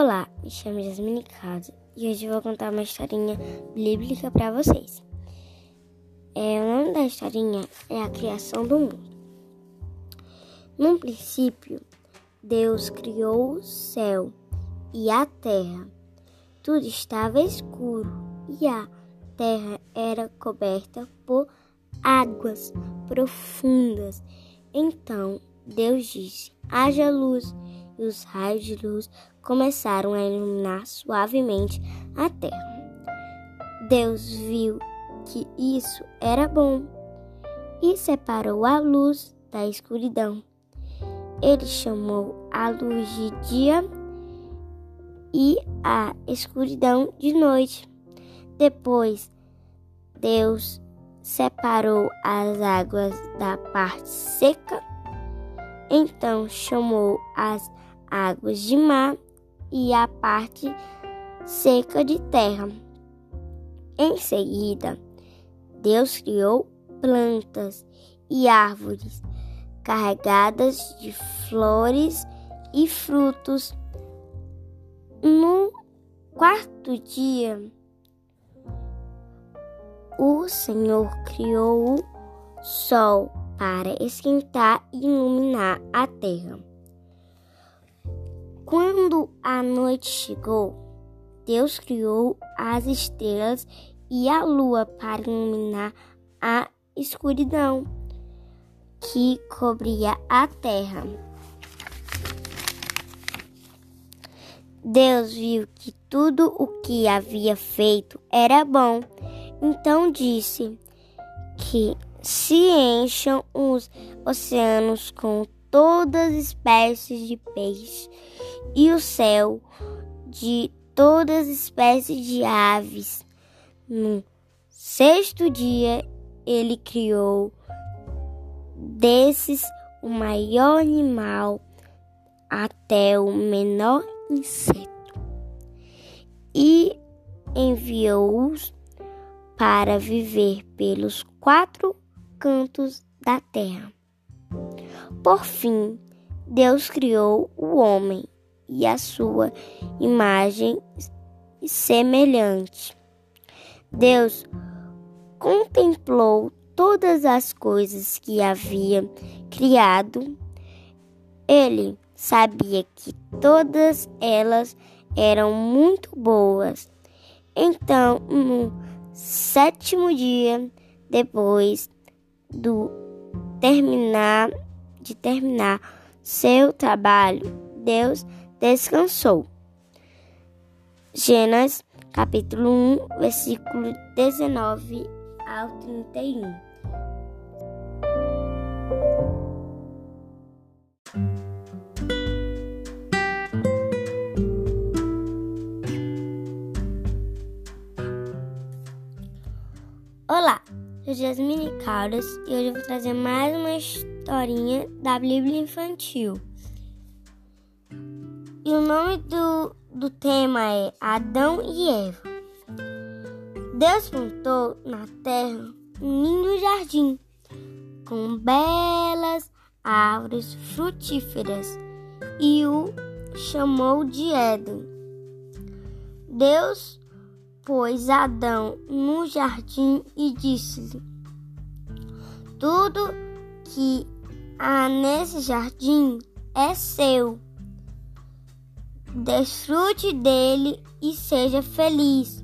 Olá, me chamo Jasmine Casa e hoje vou contar uma historinha bíblica para vocês. É, o nome da historinha é a criação do mundo. Num princípio, Deus criou o céu e a terra. Tudo estava escuro e a terra era coberta por águas profundas. Então Deus disse: haja luz e os raios de luz começaram a iluminar suavemente a terra. Deus viu que isso era bom e separou a luz da escuridão. Ele chamou a luz de dia e a escuridão de noite. Depois, Deus separou as águas da parte seca, então chamou as águas de mar e a parte seca de terra. Em seguida, Deus criou plantas e árvores carregadas de flores e frutos. No quarto dia, o Senhor criou o sol para esquentar e iluminar a terra. Quando a noite chegou, Deus criou as estrelas e a lua para iluminar a escuridão que cobria a terra. Deus viu que tudo o que havia feito era bom, então disse que se encham os oceanos com todas as espécies de peixes e o céu de todas as espécies de aves. No sexto dia, ele criou desses o maior animal até o menor inseto e enviou-os para viver pelos quatro cantos da terra. Por fim, Deus criou o homem e a sua imagem semelhante. Deus contemplou todas as coisas que havia criado. Ele sabia que todas elas eram muito boas. Então, no sétimo dia, depois do terminar de terminar seu trabalho, Deus descansou. Gênesis capítulo 1, versículo 19 ao 31. Sou Jasmine Caldas e hoje eu vou trazer mais uma historinha da Bíblia Infantil. E o nome do, do tema é Adão e Eva. Deus plantou na terra um lindo jardim com belas árvores frutíferas e o chamou de Éden. Deus pôs Adão no jardim e disse-lhe: Tudo que há nesse jardim é seu desfrute dele e seja feliz.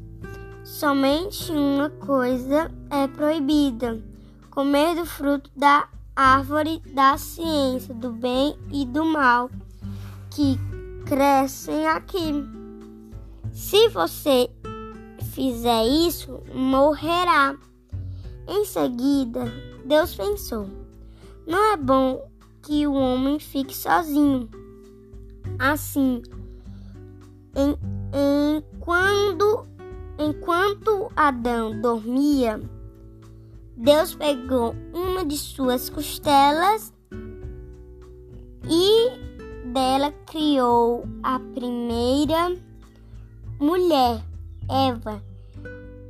Somente uma coisa é proibida: comer do fruto da árvore da ciência do bem e do mal que crescem aqui. Se você fizer isso, morrerá. Em seguida, Deus pensou: não é bom que o homem fique sozinho. Assim, em, em quando, enquanto Adão dormia, Deus pegou uma de suas costelas e dela criou a primeira mulher, Eva.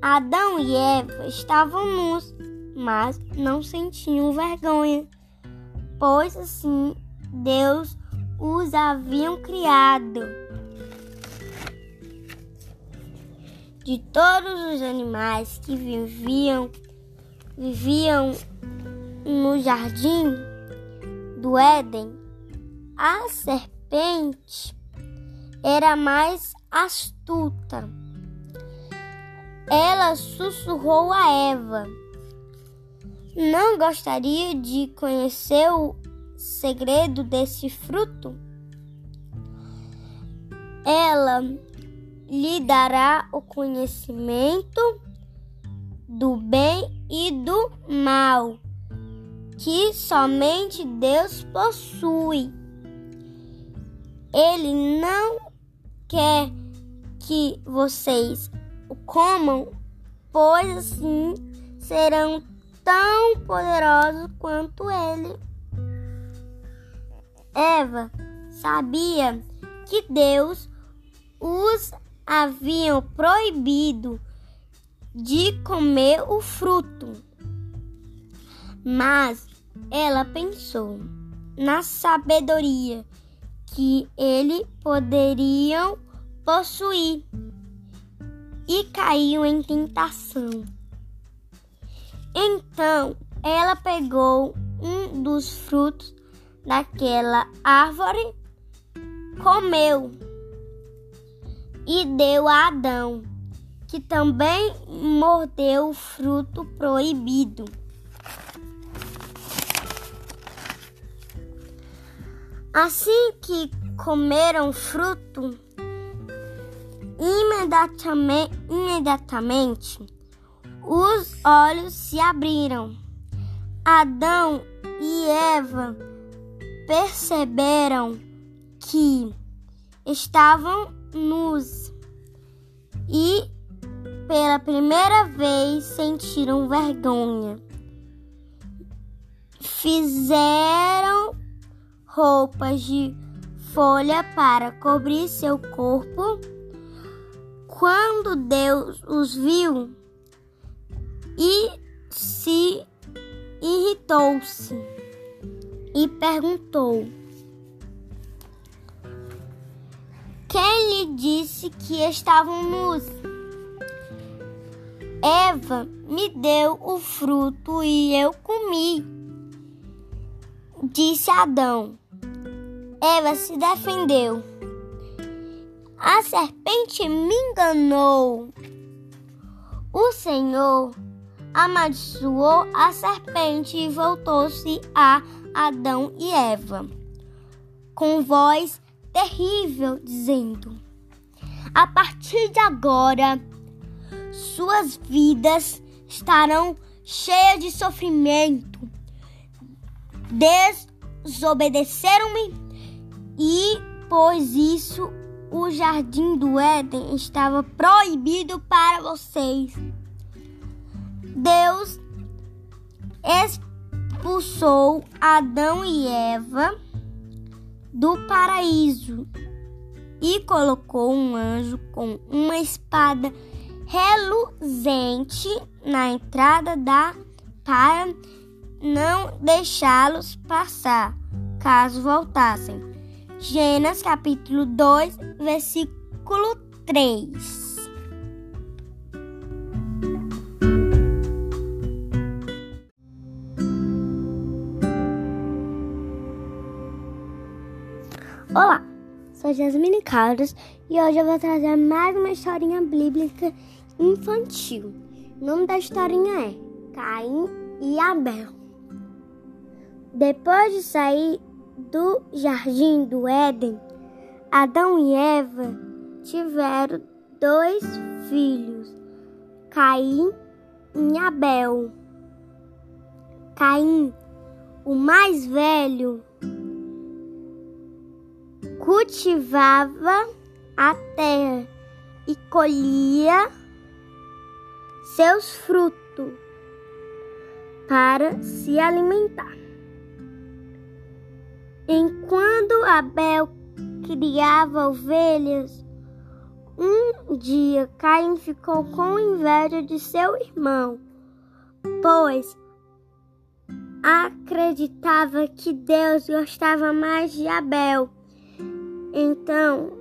Adão e Eva estavam nus, mas não sentiam vergonha, pois assim Deus os haviam criado. de todos os animais que viviam viviam no jardim do Éden, a serpente era mais astuta. Ela sussurrou a Eva: Não gostaria de conhecer o segredo desse fruto? Ela lhe dará o conhecimento do bem e do mal que somente Deus possui. Ele não quer que vocês comam, pois assim serão tão poderosos quanto ele. Eva sabia que Deus os haviam proibido de comer o fruto. Mas ela pensou na sabedoria que ele poderiam possuir e caiu em tentação. Então ela pegou um dos frutos daquela árvore, comeu e deu a Adão, que também mordeu o fruto proibido. Assim que comeram fruto, imediatamente, imediatamente os olhos se abriram. Adão e Eva perceberam que estavam nus e pela primeira vez sentiram vergonha. Fizeram roupas de folha para cobrir seu corpo. Quando Deus os viu e se irritou-se e perguntou: Quem lhe disse que estavam nus? Eva me deu o fruto e eu comi. Disse Adão. Eva se defendeu. A serpente me enganou. O Senhor amaldiçoou a serpente e voltou-se a Adão e Eva, com voz terrível, dizendo: A partir de agora, suas vidas estarão cheias de sofrimento. Desobedeceram-me e, pois isso, o jardim do Éden estava proibido para vocês. Deus expulsou Adão e Eva do paraíso e colocou um anjo com uma espada reluzente na entrada da para não deixá-los passar, caso voltassem. Gênesis capítulo 2, versículo 3. Olá, sou Jasmine Carlos e hoje eu vou trazer mais uma historinha bíblica infantil. O nome da historinha é Caim e Abel. Depois de sair do jardim do Éden, Adão e Eva tiveram dois filhos, Caim e Abel. Caim, o mais velho, cultivava a terra e colhia seus frutos para se alimentar. Enquanto Abel criava ovelhas, um dia Caim ficou com inveja de seu irmão, pois acreditava que Deus gostava mais de Abel. Então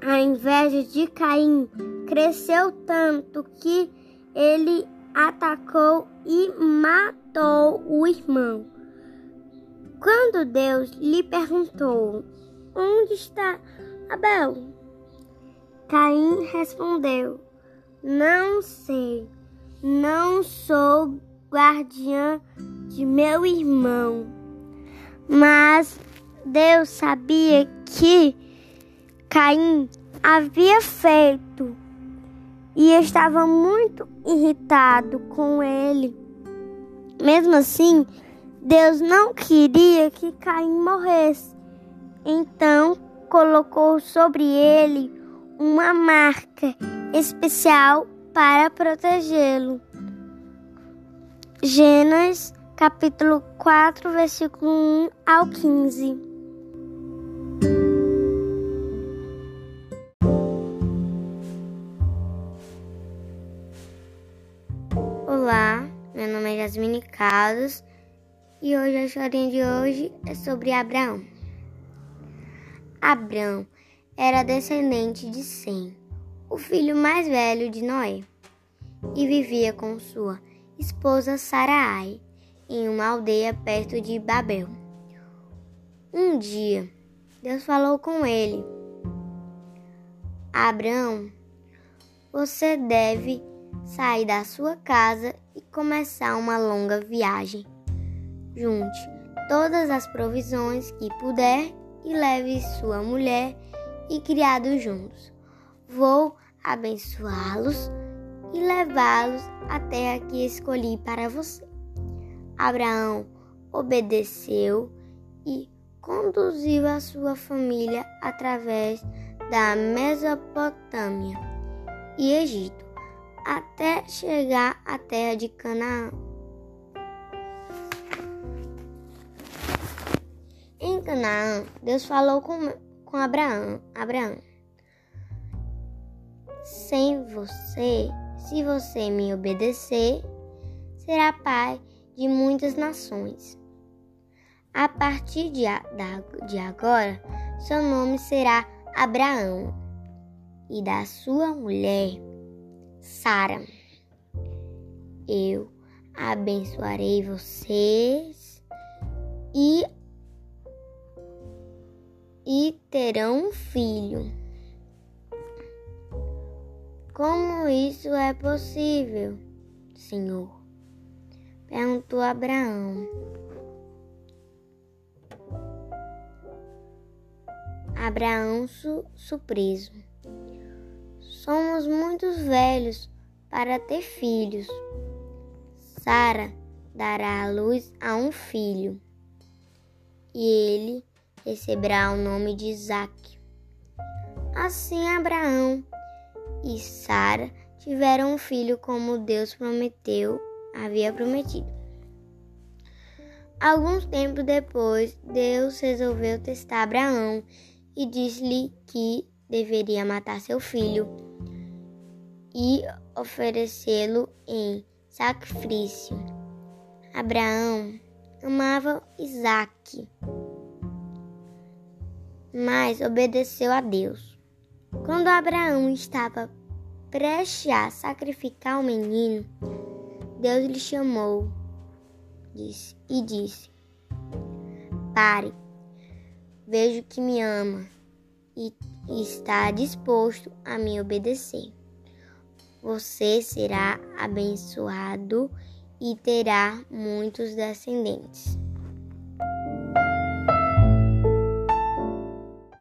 a inveja de Caim cresceu tanto que ele atacou e matou o irmão. Quando Deus lhe perguntou: Onde está Abel? Caim respondeu: Não sei, não sou guardiã de meu irmão. Mas Deus sabia que Caim havia feito e estava muito irritado com ele. Mesmo assim, Deus não queria que Caim morresse. Então, colocou sobre ele uma marca especial para protegê-lo. Gênesis capítulo 4, versículo 1 ao 15. Olá, meu nome é Jasmine Carlos e hoje a historinha de hoje é sobre Abraão. Abraão era descendente de Sem, o filho mais velho de Noé, e vivia com sua esposa Sarai em uma aldeia perto de Babel. Um dia, Deus falou com ele: Abraão, você deve sair da sua casa e começar uma longa viagem. Junte todas as provisões que puder e leve sua mulher e criados juntos. Vou abençoá-los e levá-los à terra que escolhi para você. Abraão obedeceu e conduziu a sua família através da Mesopotâmia e Egito até chegar à terra de Canaã. Canaã, Deus falou com, com Abraão, Abraão: Sem você, se você me obedecer, será pai de muitas nações. A partir de, de agora, seu nome será Abraão e da sua mulher, Sara. Eu abençoarei vocês e, e terão um filho. Como isso é possível, Senhor? Perguntou Abraão. Abraão su surpreso. Somos muito velhos para ter filhos. Sara dará à luz a um filho, e ele receberá o nome de Isaque. Assim Abraão e Sara tiveram um filho como Deus prometeu havia prometido. Alguns tempos depois, Deus resolveu testar Abraão e disse-lhe que deveria matar seu filho e oferecê-lo em sacrifício. Abraão amava Isaac, mas obedeceu a Deus. Quando Abraão estava prestes a sacrificar o menino, Deus lhe chamou disse, e disse: Pare, vejo que me ama e está disposto a me obedecer. Você será abençoado e terá muitos descendentes.